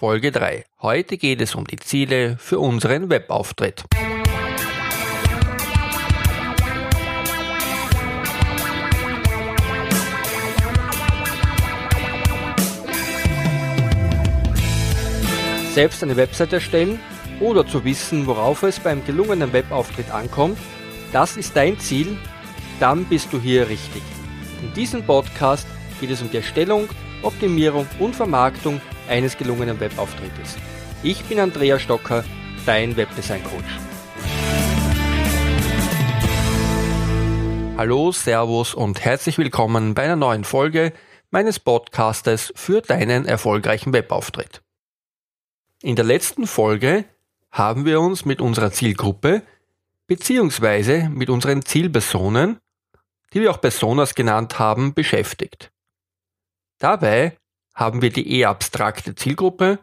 Folge 3. Heute geht es um die Ziele für unseren Webauftritt. Selbst eine Website erstellen oder zu wissen, worauf es beim gelungenen Webauftritt ankommt, das ist dein Ziel, dann bist du hier richtig. In diesem Podcast geht es um die Erstellung, Optimierung und Vermarktung eines gelungenen Webauftrittes. Ich bin Andrea Stocker, dein Webdesign Coach. Hallo, Servus und herzlich willkommen bei einer neuen Folge meines Podcastes für deinen erfolgreichen Webauftritt. In der letzten Folge haben wir uns mit unserer Zielgruppe beziehungsweise mit unseren Zielpersonen, die wir auch Personas genannt haben, beschäftigt. Dabei haben wir die eher abstrakte Zielgruppe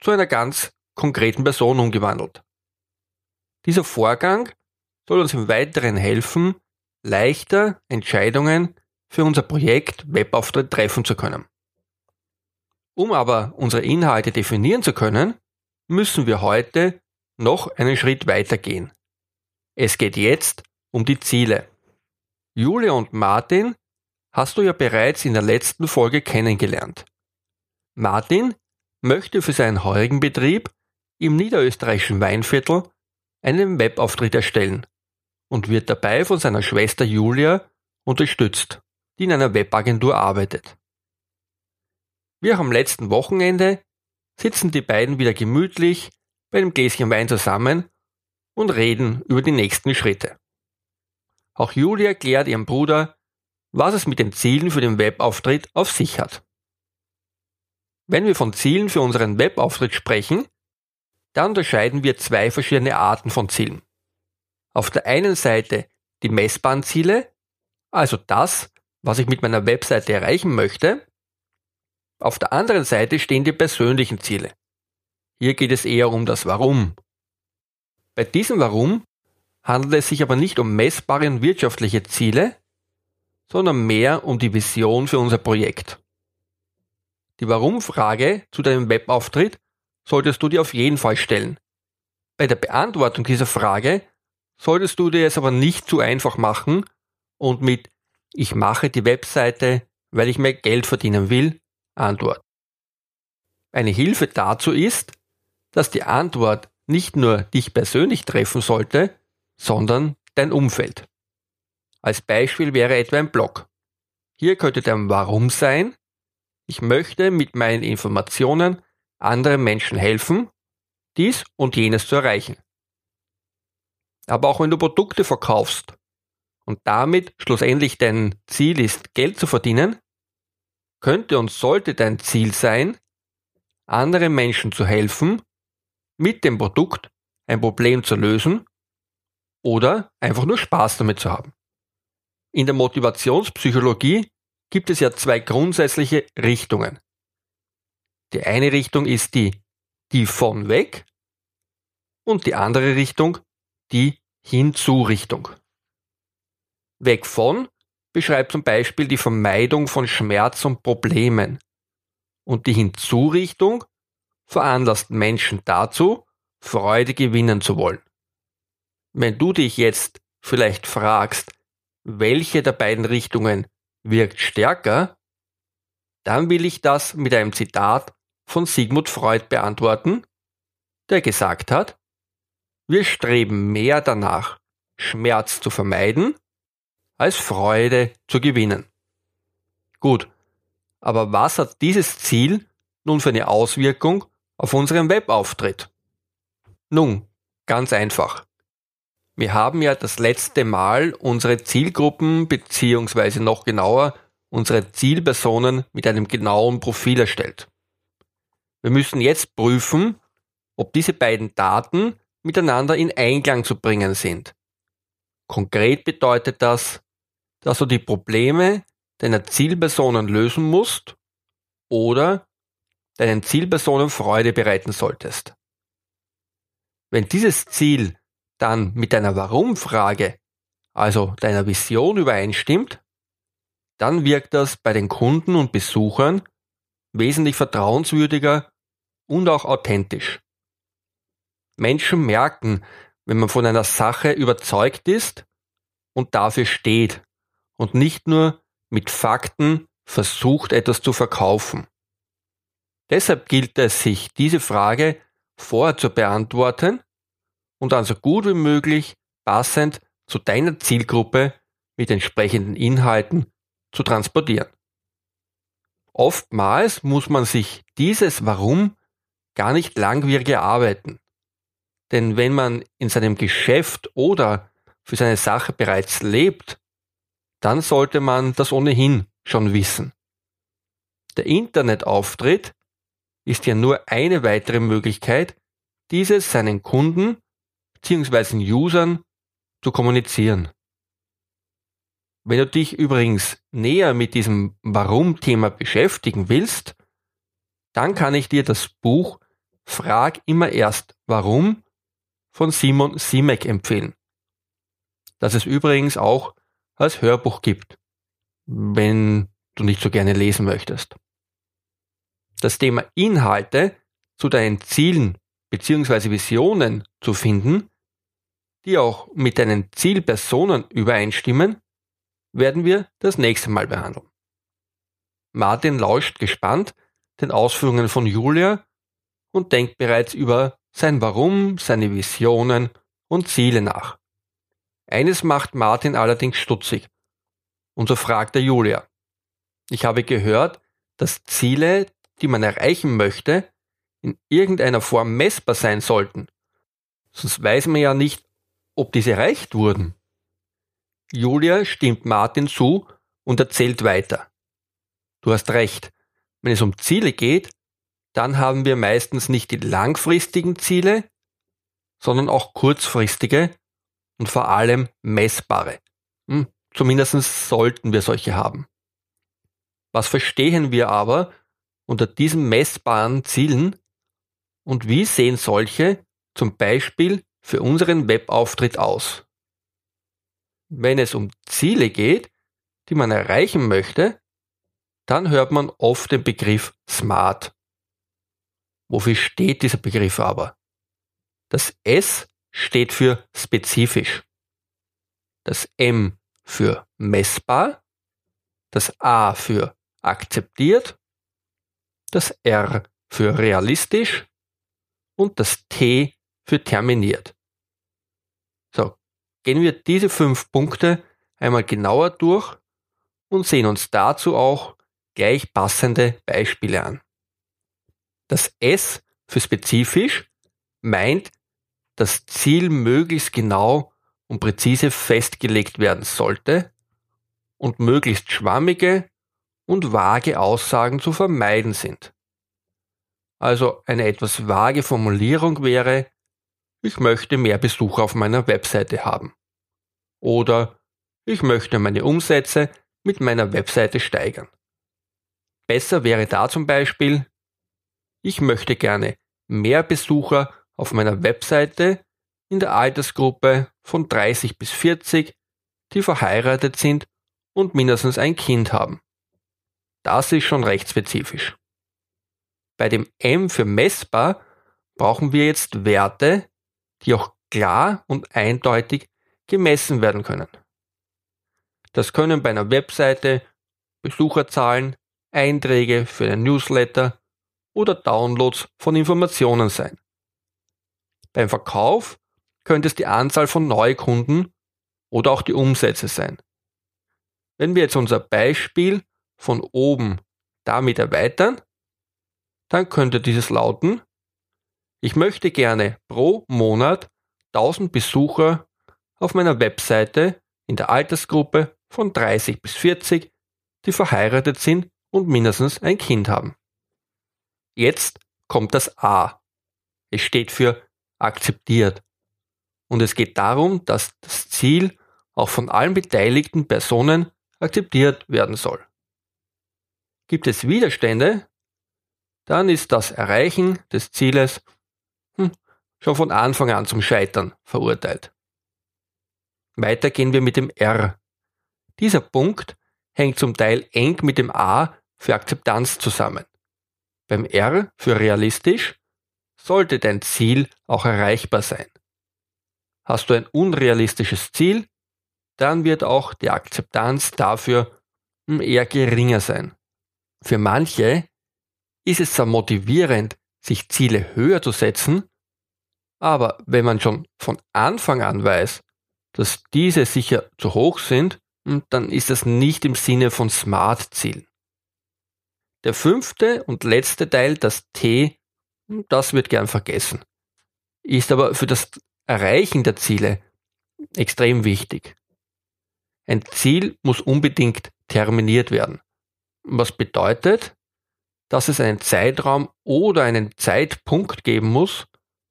zu einer ganz konkreten Person umgewandelt. Dieser Vorgang soll uns im Weiteren helfen, leichter Entscheidungen für unser Projekt Webauftritt treffen zu können. Um aber unsere Inhalte definieren zu können, müssen wir heute noch einen Schritt weiter gehen. Es geht jetzt um die Ziele. Julia und Martin hast du ja bereits in der letzten Folge kennengelernt. Martin möchte für seinen heurigen Betrieb im niederösterreichischen Weinviertel einen Webauftritt erstellen und wird dabei von seiner Schwester Julia unterstützt, die in einer Webagentur arbeitet. Wie auch am letzten Wochenende sitzen die beiden wieder gemütlich bei einem Gläschen Wein zusammen und reden über die nächsten Schritte. Auch Julia erklärt ihrem Bruder, was es mit den Zielen für den Webauftritt auf sich hat. Wenn wir von Zielen für unseren Webauftritt sprechen, dann unterscheiden wir zwei verschiedene Arten von Zielen. Auf der einen Seite die messbaren Ziele, also das, was ich mit meiner Webseite erreichen möchte, auf der anderen Seite stehen die persönlichen Ziele. Hier geht es eher um das Warum. Bei diesem Warum handelt es sich aber nicht um messbare und wirtschaftliche Ziele, sondern mehr um die Vision für unser Projekt. Die Warum-Frage zu deinem Webauftritt solltest du dir auf jeden Fall stellen. Bei der Beantwortung dieser Frage solltest du dir es aber nicht zu einfach machen und mit Ich mache die Webseite, weil ich mehr Geld verdienen will, Antwort. Eine Hilfe dazu ist, dass die Antwort nicht nur dich persönlich treffen sollte, sondern dein Umfeld. Als Beispiel wäre etwa ein Blog. Hier könnte dein Warum sein, ich möchte mit meinen Informationen anderen Menschen helfen, dies und jenes zu erreichen. Aber auch wenn du Produkte verkaufst und damit schlussendlich dein Ziel ist, Geld zu verdienen, könnte und sollte dein Ziel sein, anderen Menschen zu helfen, mit dem Produkt ein Problem zu lösen oder einfach nur Spaß damit zu haben. In der Motivationspsychologie gibt es ja zwei grundsätzliche Richtungen. Die eine Richtung ist die, die von weg und die andere Richtung die Hinzu-Richtung. Weg von beschreibt zum Beispiel die Vermeidung von Schmerz und Problemen. Und die Hinzurichtung veranlasst Menschen dazu, Freude gewinnen zu wollen. Wenn du dich jetzt vielleicht fragst, welche der beiden Richtungen wirkt stärker, dann will ich das mit einem Zitat von Sigmund Freud beantworten, der gesagt hat, wir streben mehr danach, Schmerz zu vermeiden, als Freude zu gewinnen. Gut, aber was hat dieses Ziel nun für eine Auswirkung auf unseren Webauftritt? Nun, ganz einfach. Wir haben ja das letzte Mal unsere Zielgruppen beziehungsweise noch genauer unsere Zielpersonen mit einem genauen Profil erstellt. Wir müssen jetzt prüfen, ob diese beiden Daten miteinander in Einklang zu bringen sind. Konkret bedeutet das, dass du die Probleme deiner Zielpersonen lösen musst oder deinen Zielpersonen Freude bereiten solltest. Wenn dieses Ziel dann mit deiner Warum-Frage, also deiner Vision übereinstimmt, dann wirkt das bei den Kunden und Besuchern wesentlich vertrauenswürdiger und auch authentisch. Menschen merken, wenn man von einer Sache überzeugt ist und dafür steht und nicht nur mit Fakten versucht, etwas zu verkaufen. Deshalb gilt es, sich diese Frage vorher zu beantworten und dann so gut wie möglich passend zu deiner Zielgruppe mit entsprechenden Inhalten zu transportieren. Oftmals muss man sich dieses Warum gar nicht langwierig erarbeiten. Denn wenn man in seinem Geschäft oder für seine Sache bereits lebt, dann sollte man das ohnehin schon wissen. Der Internetauftritt ist ja nur eine weitere Möglichkeit, dieses seinen Kunden bzw. Usern zu kommunizieren. Wenn du dich übrigens näher mit diesem Warum-Thema beschäftigen willst, dann kann ich dir das Buch Frag immer erst Warum von Simon Simek empfehlen. Das es übrigens auch als Hörbuch gibt, wenn du nicht so gerne lesen möchtest. Das Thema Inhalte zu deinen Zielen bzw. Visionen zu finden, die auch mit deinen Zielpersonen übereinstimmen, werden wir das nächste Mal behandeln. Martin lauscht gespannt den Ausführungen von Julia und denkt bereits über sein Warum, seine Visionen und Ziele nach. Eines macht Martin allerdings stutzig. Und so fragt er Julia. Ich habe gehört, dass Ziele, die man erreichen möchte, in irgendeiner Form messbar sein sollten. Sonst weiß man ja nicht, ob diese erreicht wurden. Julia stimmt Martin zu und erzählt weiter. Du hast recht. Wenn es um Ziele geht, dann haben wir meistens nicht die langfristigen Ziele, sondern auch kurzfristige und vor allem messbare. Hm, zumindest sollten wir solche haben. Was verstehen wir aber unter diesen messbaren Zielen und wie sehen solche zum Beispiel für unseren Webauftritt aus? Wenn es um Ziele geht, die man erreichen möchte, dann hört man oft den Begriff SMART. Wofür steht dieser Begriff aber? Das S steht für spezifisch. Das M für messbar. Das A für akzeptiert. Das R für realistisch. Und das T für terminiert. Gehen wir diese fünf Punkte einmal genauer durch und sehen uns dazu auch gleich passende Beispiele an. Das S für spezifisch meint, dass Ziel möglichst genau und präzise festgelegt werden sollte und möglichst schwammige und vage Aussagen zu vermeiden sind. Also eine etwas vage Formulierung wäre, ich möchte mehr Besucher auf meiner Webseite haben. Oder ich möchte meine Umsätze mit meiner Webseite steigern. Besser wäre da zum Beispiel, ich möchte gerne mehr Besucher auf meiner Webseite in der Altersgruppe von 30 bis 40, die verheiratet sind und mindestens ein Kind haben. Das ist schon recht spezifisch. Bei dem M für messbar brauchen wir jetzt Werte, die auch klar und eindeutig gemessen werden können. Das können bei einer Webseite Besucherzahlen, Einträge für einen Newsletter oder Downloads von Informationen sein. Beim Verkauf könnte es die Anzahl von Neukunden oder auch die Umsätze sein. Wenn wir jetzt unser Beispiel von oben damit erweitern, dann könnte dieses lauten, ich möchte gerne pro Monat 1000 Besucher auf meiner Webseite in der Altersgruppe von 30 bis 40, die verheiratet sind und mindestens ein Kind haben. Jetzt kommt das A. Es steht für akzeptiert. Und es geht darum, dass das Ziel auch von allen beteiligten Personen akzeptiert werden soll. Gibt es Widerstände, dann ist das Erreichen des Zieles hm, schon von Anfang an zum Scheitern verurteilt. Weiter gehen wir mit dem R. Dieser Punkt hängt zum Teil eng mit dem A für Akzeptanz zusammen. Beim R für realistisch sollte dein Ziel auch erreichbar sein. Hast du ein unrealistisches Ziel, dann wird auch die Akzeptanz dafür eher geringer sein. Für manche ist es zwar motivierend, sich Ziele höher zu setzen, aber wenn man schon von Anfang an weiß, dass diese sicher zu hoch sind, dann ist das nicht im Sinne von Smart-Zielen. Der fünfte und letzte Teil, das T, das wird gern vergessen, ist aber für das Erreichen der Ziele extrem wichtig. Ein Ziel muss unbedingt terminiert werden. Was bedeutet, dass es einen Zeitraum oder einen Zeitpunkt geben muss,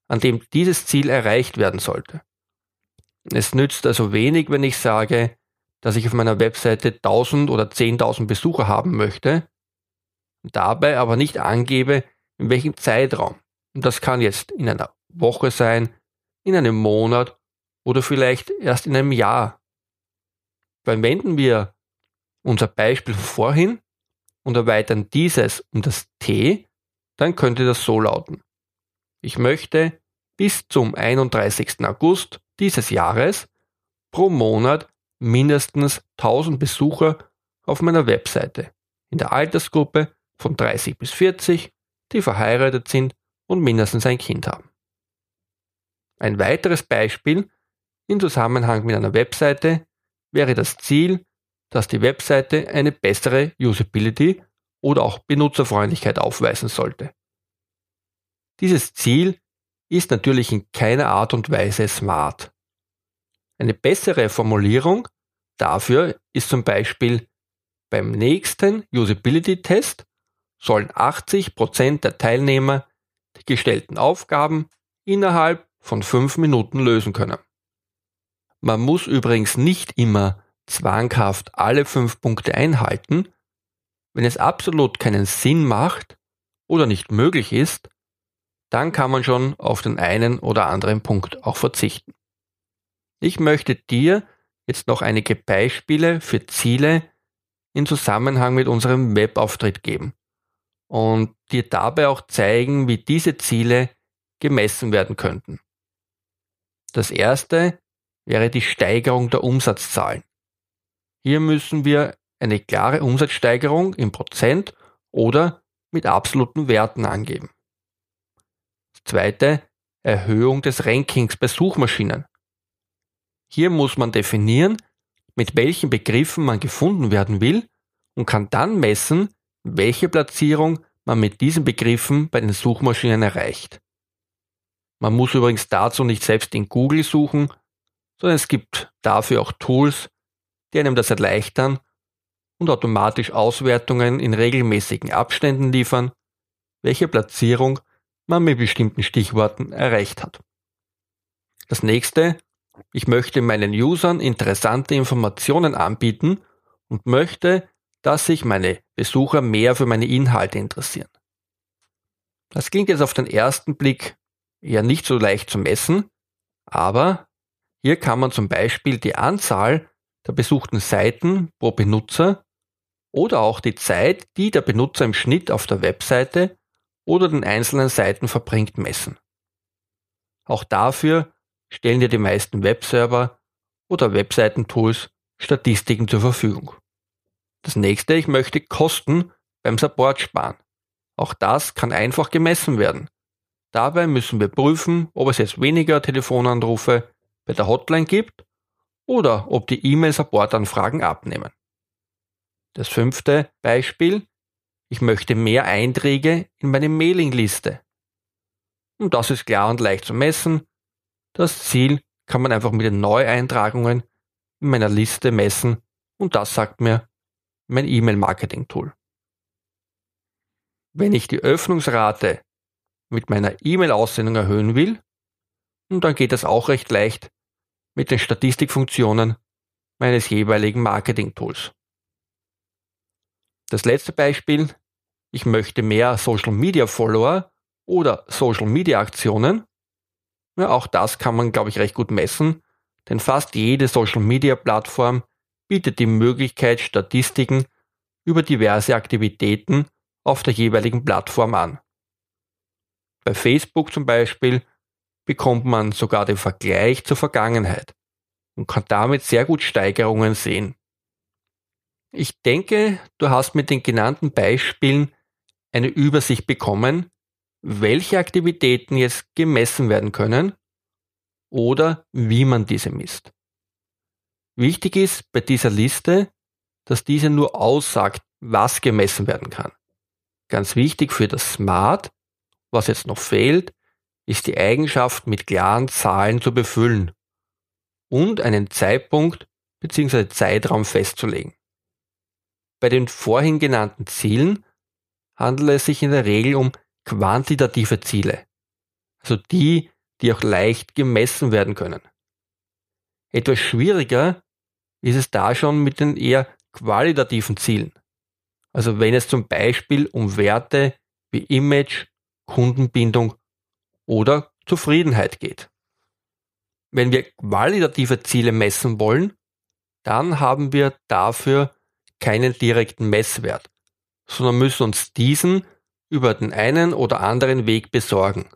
an dem dieses Ziel erreicht werden sollte. Es nützt also wenig, wenn ich sage, dass ich auf meiner Webseite 1000 oder 10.000 Besucher haben möchte, dabei aber nicht angebe, in welchem Zeitraum. Und das kann jetzt in einer Woche sein, in einem Monat oder vielleicht erst in einem Jahr. Verwenden wir unser Beispiel vorhin und erweitern dieses um das T, dann könnte das so lauten. Ich möchte bis zum 31. August dieses Jahres pro Monat mindestens 1000 Besucher auf meiner Webseite in der Altersgruppe von 30 bis 40, die verheiratet sind und mindestens ein Kind haben. Ein weiteres Beispiel in Zusammenhang mit einer Webseite wäre das Ziel, dass die Webseite eine bessere Usability oder auch Benutzerfreundlichkeit aufweisen sollte. Dieses Ziel ist natürlich in keiner Art und Weise smart. Eine bessere Formulierung dafür ist zum Beispiel beim nächsten Usability-Test sollen 80% der Teilnehmer die gestellten Aufgaben innerhalb von 5 Minuten lösen können. Man muss übrigens nicht immer zwanghaft alle 5 Punkte einhalten. Wenn es absolut keinen Sinn macht oder nicht möglich ist, dann kann man schon auf den einen oder anderen Punkt auch verzichten. Ich möchte dir jetzt noch einige Beispiele für Ziele in Zusammenhang mit unserem Webauftritt geben und dir dabei auch zeigen, wie diese Ziele gemessen werden könnten. Das erste wäre die Steigerung der Umsatzzahlen. Hier müssen wir eine klare Umsatzsteigerung in Prozent oder mit absoluten Werten angeben. Zweite, Erhöhung des Rankings bei Suchmaschinen. Hier muss man definieren, mit welchen Begriffen man gefunden werden will und kann dann messen, welche Platzierung man mit diesen Begriffen bei den Suchmaschinen erreicht. Man muss übrigens dazu nicht selbst in Google suchen, sondern es gibt dafür auch Tools, die einem das erleichtern und automatisch Auswertungen in regelmäßigen Abständen liefern, welche Platzierung man mit bestimmten Stichworten erreicht hat. Das nächste, ich möchte meinen Usern interessante Informationen anbieten und möchte, dass sich meine Besucher mehr für meine Inhalte interessieren. Das klingt jetzt auf den ersten Blick eher nicht so leicht zu messen, aber hier kann man zum Beispiel die Anzahl der besuchten Seiten pro Benutzer oder auch die Zeit, die der Benutzer im Schnitt auf der Webseite oder den einzelnen Seiten verbringt, messen. Auch dafür stellen dir die meisten Webserver oder Webseitentools Statistiken zur Verfügung. Das nächste, ich möchte Kosten beim Support sparen. Auch das kann einfach gemessen werden. Dabei müssen wir prüfen, ob es jetzt weniger Telefonanrufe bei der Hotline gibt oder ob die E-Mail-Support-Anfragen abnehmen. Das fünfte Beispiel, ich möchte mehr Einträge in meine Mailingliste. Und das ist klar und leicht zu messen. Das Ziel kann man einfach mit den Neueintragungen in meiner Liste messen und das sagt mir mein E-Mail-Marketing-Tool. Wenn ich die Öffnungsrate mit meiner E-Mail-Aussendung erhöhen will, dann geht das auch recht leicht mit den Statistikfunktionen meines jeweiligen Marketing-Tools. Das letzte Beispiel, ich möchte mehr Social Media Follower oder Social Media Aktionen. Ja, auch das kann man, glaube ich, recht gut messen, denn fast jede Social Media Plattform bietet die Möglichkeit, Statistiken über diverse Aktivitäten auf der jeweiligen Plattform an. Bei Facebook zum Beispiel bekommt man sogar den Vergleich zur Vergangenheit und kann damit sehr gut Steigerungen sehen. Ich denke, du hast mit den genannten Beispielen eine Übersicht bekommen, welche Aktivitäten jetzt gemessen werden können oder wie man diese misst. Wichtig ist bei dieser Liste, dass diese nur aussagt, was gemessen werden kann. Ganz wichtig für das Smart, was jetzt noch fehlt, ist die Eigenschaft mit klaren Zahlen zu befüllen und einen Zeitpunkt bzw. Zeitraum festzulegen. Bei den vorhin genannten Zielen handelt es sich in der Regel um quantitative Ziele, also die, die auch leicht gemessen werden können. Etwas schwieriger ist es da schon mit den eher qualitativen Zielen. Also wenn es zum Beispiel um Werte wie Image, Kundenbindung oder Zufriedenheit geht. Wenn wir qualitative Ziele messen wollen, dann haben wir dafür keinen direkten Messwert, sondern müssen uns diesen über den einen oder anderen Weg besorgen.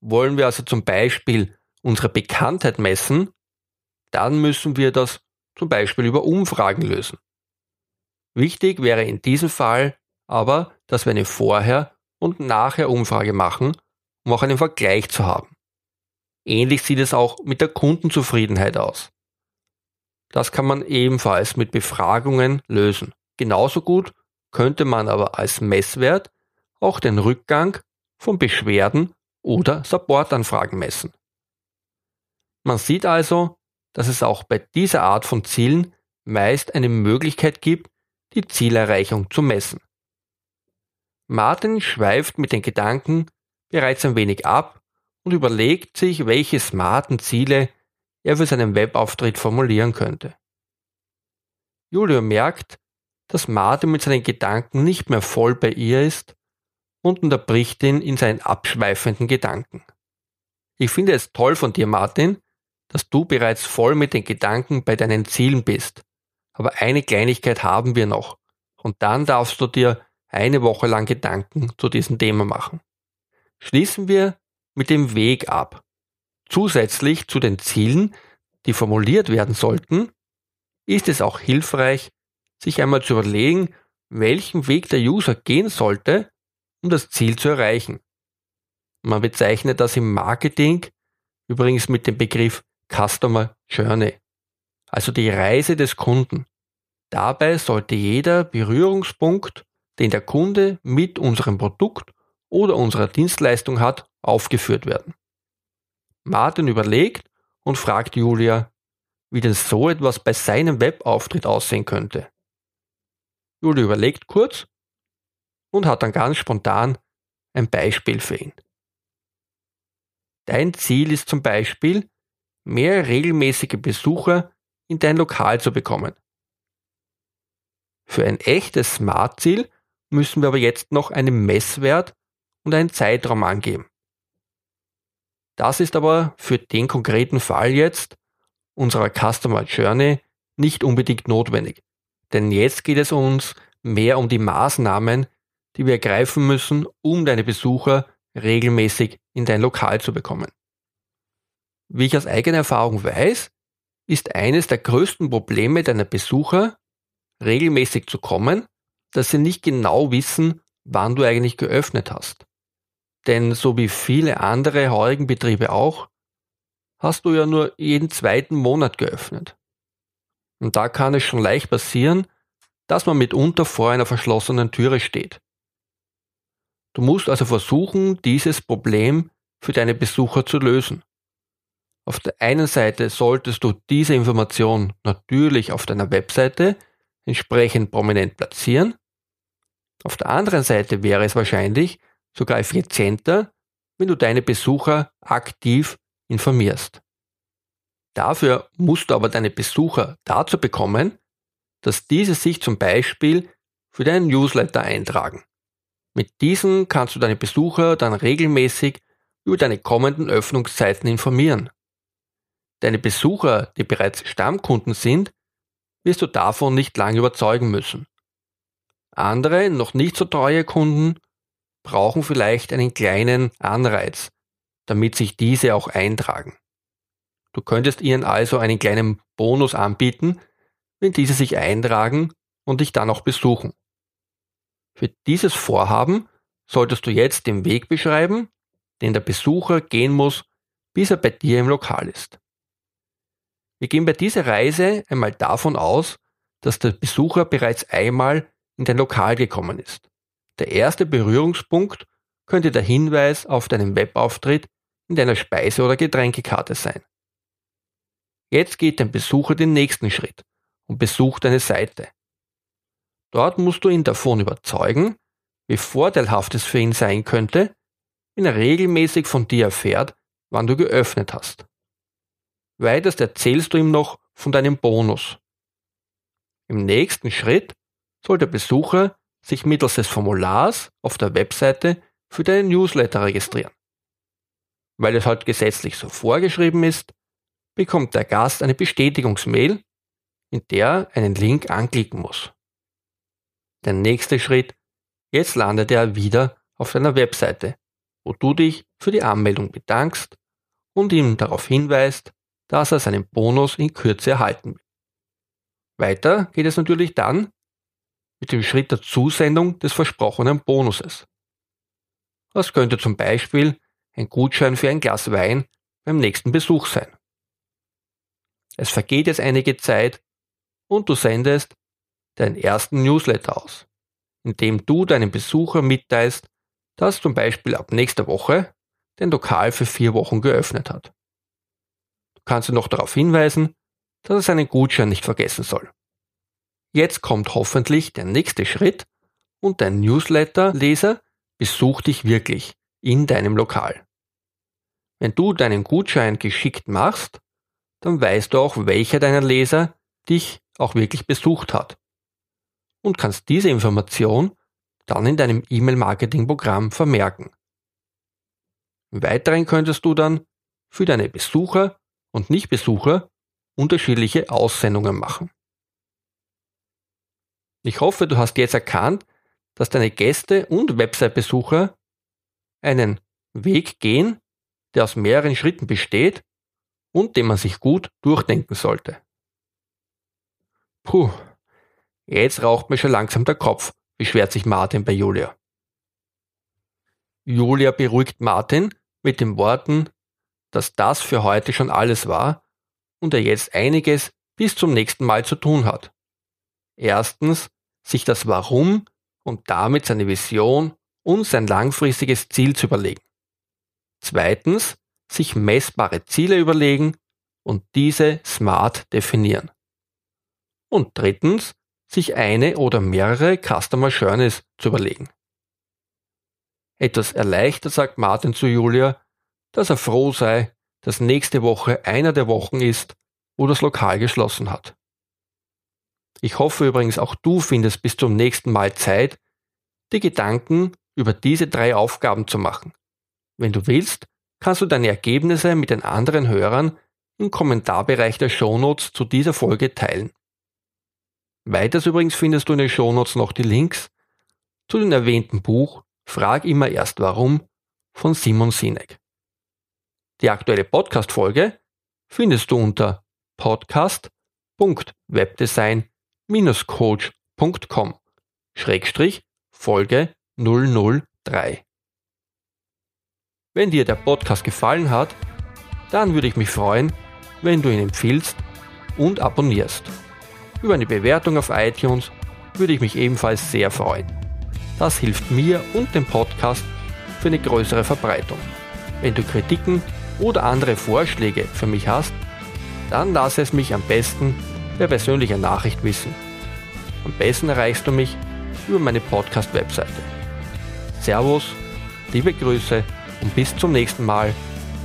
Wollen wir also zum Beispiel unsere Bekanntheit messen, dann müssen wir das zum Beispiel über Umfragen lösen. Wichtig wäre in diesem Fall aber, dass wir eine Vorher- und Nachher-Umfrage machen, um auch einen Vergleich zu haben. Ähnlich sieht es auch mit der Kundenzufriedenheit aus. Das kann man ebenfalls mit Befragungen lösen. Genauso gut könnte man aber als Messwert auch den Rückgang von Beschwerden oder Supportanfragen messen. Man sieht also, dass es auch bei dieser Art von Zielen meist eine Möglichkeit gibt, die Zielerreichung zu messen. Martin schweift mit den Gedanken bereits ein wenig ab und überlegt sich, welche smarten Ziele er für seinen Webauftritt formulieren könnte. Julio merkt, dass Martin mit seinen Gedanken nicht mehr voll bei ihr ist und unterbricht ihn in seinen abschweifenden Gedanken. Ich finde es toll von dir, Martin, dass du bereits voll mit den Gedanken bei deinen Zielen bist. Aber eine Kleinigkeit haben wir noch. Und dann darfst du dir eine Woche lang Gedanken zu diesem Thema machen. Schließen wir mit dem Weg ab. Zusätzlich zu den Zielen, die formuliert werden sollten, ist es auch hilfreich, sich einmal zu überlegen, welchen Weg der User gehen sollte, um das Ziel zu erreichen. Man bezeichnet das im Marketing übrigens mit dem Begriff Customer Journey, also die Reise des Kunden. Dabei sollte jeder Berührungspunkt, den der Kunde mit unserem Produkt oder unserer Dienstleistung hat, aufgeführt werden. Martin überlegt und fragt Julia, wie denn so etwas bei seinem Webauftritt aussehen könnte. Julia überlegt kurz und hat dann ganz spontan ein Beispiel für ihn. Dein Ziel ist zum Beispiel, mehr regelmäßige Besucher in dein Lokal zu bekommen. Für ein echtes Smart-Ziel müssen wir aber jetzt noch einen Messwert und einen Zeitraum angeben. Das ist aber für den konkreten Fall jetzt unserer Customer Journey nicht unbedingt notwendig. Denn jetzt geht es uns mehr um die Maßnahmen, die wir ergreifen müssen, um deine Besucher regelmäßig in dein Lokal zu bekommen. Wie ich aus eigener Erfahrung weiß, ist eines der größten Probleme deiner Besucher, regelmäßig zu kommen, dass sie nicht genau wissen, wann du eigentlich geöffnet hast. Denn so wie viele andere heurigen Betriebe auch, hast du ja nur jeden zweiten Monat geöffnet. Und da kann es schon leicht passieren, dass man mitunter vor einer verschlossenen Türe steht. Du musst also versuchen, dieses Problem für deine Besucher zu lösen. Auf der einen Seite solltest du diese Information natürlich auf deiner Webseite entsprechend prominent platzieren. Auf der anderen Seite wäre es wahrscheinlich sogar effizienter, wenn du deine Besucher aktiv informierst. Dafür musst du aber deine Besucher dazu bekommen, dass diese sich zum Beispiel für deinen Newsletter eintragen. Mit diesen kannst du deine Besucher dann regelmäßig über deine kommenden Öffnungszeiten informieren. Deine Besucher, die bereits Stammkunden sind, wirst du davon nicht lange überzeugen müssen. Andere, noch nicht so treue Kunden, brauchen vielleicht einen kleinen Anreiz, damit sich diese auch eintragen. Du könntest ihnen also einen kleinen Bonus anbieten, wenn diese sich eintragen und dich dann auch besuchen. Für dieses Vorhaben solltest du jetzt den Weg beschreiben, den der Besucher gehen muss, bis er bei dir im Lokal ist. Wir gehen bei dieser Reise einmal davon aus, dass der Besucher bereits einmal in dein Lokal gekommen ist. Der erste Berührungspunkt könnte der Hinweis auf deinen Webauftritt in deiner Speise- oder Getränkekarte sein. Jetzt geht dein Besucher den nächsten Schritt und besucht deine Seite. Dort musst du ihn davon überzeugen, wie vorteilhaft es für ihn sein könnte, wenn er regelmäßig von dir erfährt, wann du geöffnet hast. Weiters erzählst du ihm noch von deinem Bonus. Im nächsten Schritt soll der Besucher sich mittels des Formulars auf der Webseite für deinen Newsletter registrieren. Weil es halt gesetzlich so vorgeschrieben ist, bekommt der Gast eine Bestätigungsmail, in der er einen Link anklicken muss. Der nächste Schritt, jetzt landet er wieder auf deiner Webseite, wo du dich für die Anmeldung bedankst und ihm darauf hinweist, dass er seinen Bonus in Kürze erhalten will. Weiter geht es natürlich dann mit dem Schritt der Zusendung des versprochenen Bonuses. Das könnte zum Beispiel ein Gutschein für ein Glas Wein beim nächsten Besuch sein. Es vergeht jetzt einige Zeit und du sendest deinen ersten Newsletter aus, in dem du deinem Besucher mitteilst, dass zum Beispiel ab nächster Woche dein Lokal für vier Wochen geöffnet hat. Du kannst ihn noch darauf hinweisen, dass er seinen Gutschein nicht vergessen soll. Jetzt kommt hoffentlich der nächste Schritt und dein Newsletter-Leser besucht dich wirklich in deinem Lokal. Wenn du deinen Gutschein geschickt machst, dann weißt du auch, welcher deiner Leser dich auch wirklich besucht hat und kannst diese Information dann in deinem E-Mail-Marketing-Programm vermerken. Im Weiteren könntest du dann für deine Besucher und Nichtbesucher unterschiedliche Aussendungen machen. Ich hoffe, du hast jetzt erkannt, dass deine Gäste und Website-Besucher einen Weg gehen, der aus mehreren Schritten besteht und den man sich gut durchdenken sollte. Puh, jetzt raucht mir schon langsam der Kopf, beschwert sich Martin bei Julia. Julia beruhigt Martin mit den Worten, dass das für heute schon alles war und er jetzt einiges bis zum nächsten Mal zu tun hat. Erstens, sich das Warum und damit seine Vision und sein langfristiges Ziel zu überlegen. Zweitens, sich messbare Ziele überlegen und diese smart definieren. Und drittens, sich eine oder mehrere Customer Journeys zu überlegen. Etwas erleichtert sagt Martin zu Julia, dass er froh sei, dass nächste Woche einer der Wochen ist, wo das Lokal geschlossen hat. Ich hoffe übrigens auch du findest bis zum nächsten Mal Zeit, dir Gedanken über diese drei Aufgaben zu machen. Wenn du willst, kannst du deine Ergebnisse mit den anderen Hörern im Kommentarbereich der Shownotes zu dieser Folge teilen. Weiters übrigens findest du in den Shownotes noch die Links zu dem erwähnten Buch Frag immer erst warum von Simon Sinek. Die aktuelle Podcast-Folge findest du unter Schrägstrich Folge 003. Wenn dir der Podcast gefallen hat, dann würde ich mich freuen, wenn du ihn empfiehlst und abonnierst. Über eine Bewertung auf iTunes würde ich mich ebenfalls sehr freuen. Das hilft mir und dem Podcast für eine größere Verbreitung. Wenn du Kritiken oder andere Vorschläge für mich hast, dann lass es mich am besten per persönlicher Nachricht wissen. Am besten erreichst du mich über meine Podcast-Webseite. Servus, liebe Grüße und bis zum nächsten Mal.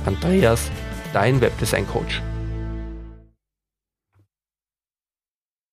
Andreas, dein Webdesign-Coach.